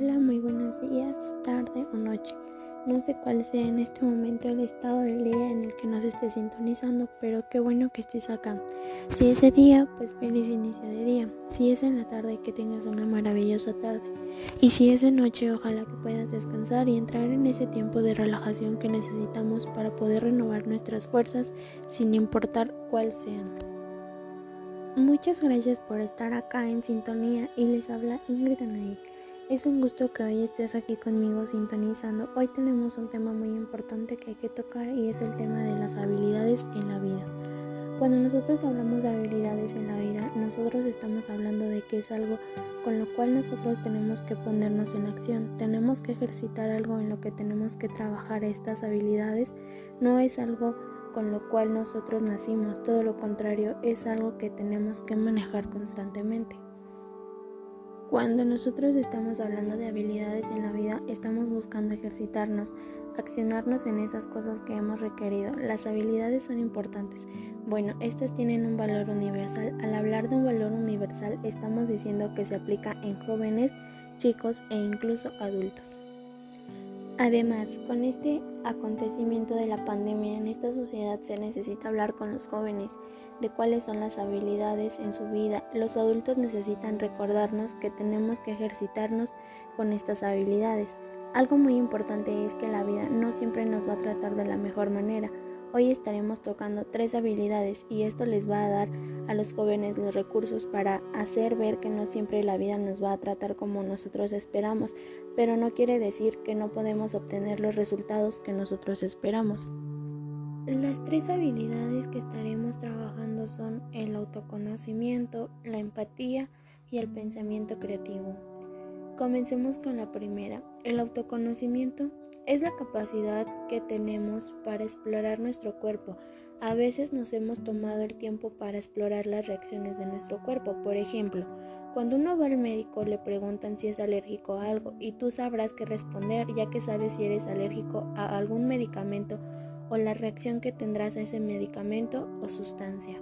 Hola, muy buenos días, tarde o noche. No sé cuál sea en este momento el estado del día en el que nos estés sintonizando, pero qué bueno que estés acá. Si es de día, pues feliz inicio de día. Si es en la tarde, que tengas una maravillosa tarde. Y si es de noche, ojalá que puedas descansar y entrar en ese tiempo de relajación que necesitamos para poder renovar nuestras fuerzas sin importar cuál sean. Muchas gracias por estar acá en sintonía y les habla Ingrid Anaí. Es un gusto que hoy estés aquí conmigo sintonizando. Hoy tenemos un tema muy importante que hay que tocar y es el tema de las habilidades en la vida. Cuando nosotros hablamos de habilidades en la vida, nosotros estamos hablando de que es algo con lo cual nosotros tenemos que ponernos en acción, tenemos que ejercitar algo en lo que tenemos que trabajar estas habilidades, no es algo con lo cual nosotros nacimos, todo lo contrario, es algo que tenemos que manejar constantemente. Cuando nosotros estamos hablando de habilidades en la vida, estamos buscando ejercitarnos, accionarnos en esas cosas que hemos requerido. Las habilidades son importantes. Bueno, estas tienen un valor universal. Al hablar de un valor universal, estamos diciendo que se aplica en jóvenes, chicos e incluso adultos. Además, con este acontecimiento de la pandemia en esta sociedad se necesita hablar con los jóvenes de cuáles son las habilidades en su vida. Los adultos necesitan recordarnos que tenemos que ejercitarnos con estas habilidades. Algo muy importante es que la vida no siempre nos va a tratar de la mejor manera. Hoy estaremos tocando tres habilidades y esto les va a dar a los jóvenes los recursos para hacer ver que no siempre la vida nos va a tratar como nosotros esperamos, pero no quiere decir que no podemos obtener los resultados que nosotros esperamos. Las tres habilidades que estaremos trabajando son el autoconocimiento, la empatía y el pensamiento creativo. Comencemos con la primera. El autoconocimiento es la capacidad que tenemos para explorar nuestro cuerpo. A veces nos hemos tomado el tiempo para explorar las reacciones de nuestro cuerpo. Por ejemplo, cuando uno va al médico le preguntan si es alérgico a algo y tú sabrás qué responder ya que sabes si eres alérgico a algún medicamento o la reacción que tendrás a ese medicamento o sustancia.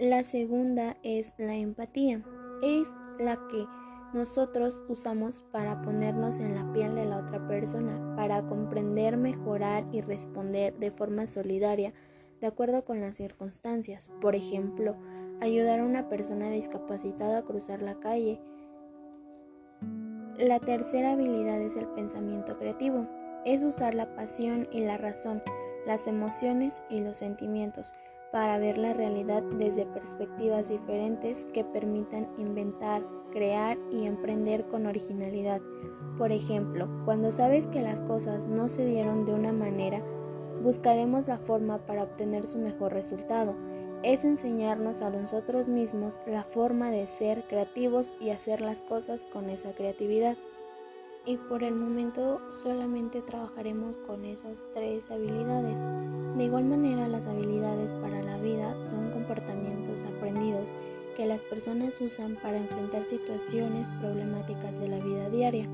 La segunda es la empatía es la que nosotros usamos para ponernos en la piel de la otra persona, para comprender, mejorar y responder de forma solidaria de acuerdo con las circunstancias. Por ejemplo, ayudar a una persona discapacitada a cruzar la calle. La tercera habilidad es el pensamiento creativo. Es usar la pasión y la razón, las emociones y los sentimientos para ver la realidad desde perspectivas diferentes que permitan inventar, crear y emprender con originalidad. Por ejemplo, cuando sabes que las cosas no se dieron de una manera, buscaremos la forma para obtener su mejor resultado. Es enseñarnos a nosotros mismos la forma de ser creativos y hacer las cosas con esa creatividad y por el momento solamente trabajaremos con esas tres habilidades. De igual manera, las habilidades para la vida son comportamientos aprendidos que las personas usan para enfrentar situaciones problemáticas de la vida diaria.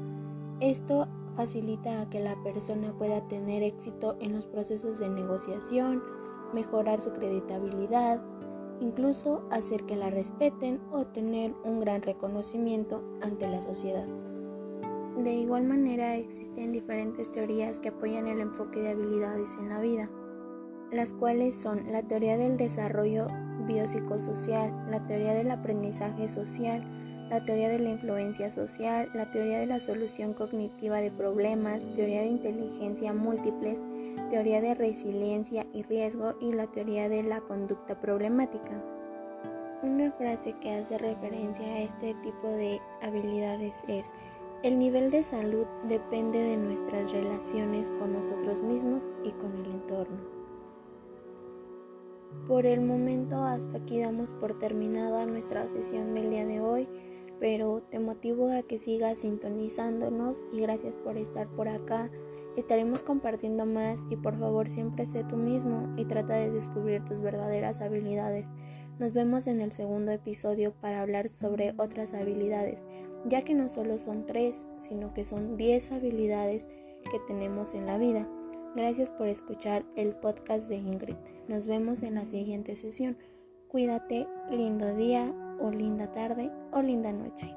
Esto facilita que la persona pueda tener éxito en los procesos de negociación, mejorar su creditabilidad, incluso hacer que la respeten o tener un gran reconocimiento ante la sociedad. De igual manera existen diferentes teorías que apoyan el enfoque de habilidades en la vida, las cuales son la teoría del desarrollo biopsicosocial, la teoría del aprendizaje social, la teoría de la influencia social, la teoría de la solución cognitiva de problemas, teoría de inteligencia múltiples, teoría de resiliencia y riesgo y la teoría de la conducta problemática. Una frase que hace referencia a este tipo de habilidades es el nivel de salud depende de nuestras relaciones con nosotros mismos y con el entorno. Por el momento hasta aquí damos por terminada nuestra sesión del día de hoy, pero te motivo a que sigas sintonizándonos y gracias por estar por acá. Estaremos compartiendo más y por favor siempre sé tú mismo y trata de descubrir tus verdaderas habilidades. Nos vemos en el segundo episodio para hablar sobre otras habilidades ya que no solo son tres, sino que son diez habilidades que tenemos en la vida. Gracias por escuchar el podcast de Ingrid. Nos vemos en la siguiente sesión. Cuídate, lindo día o linda tarde o linda noche.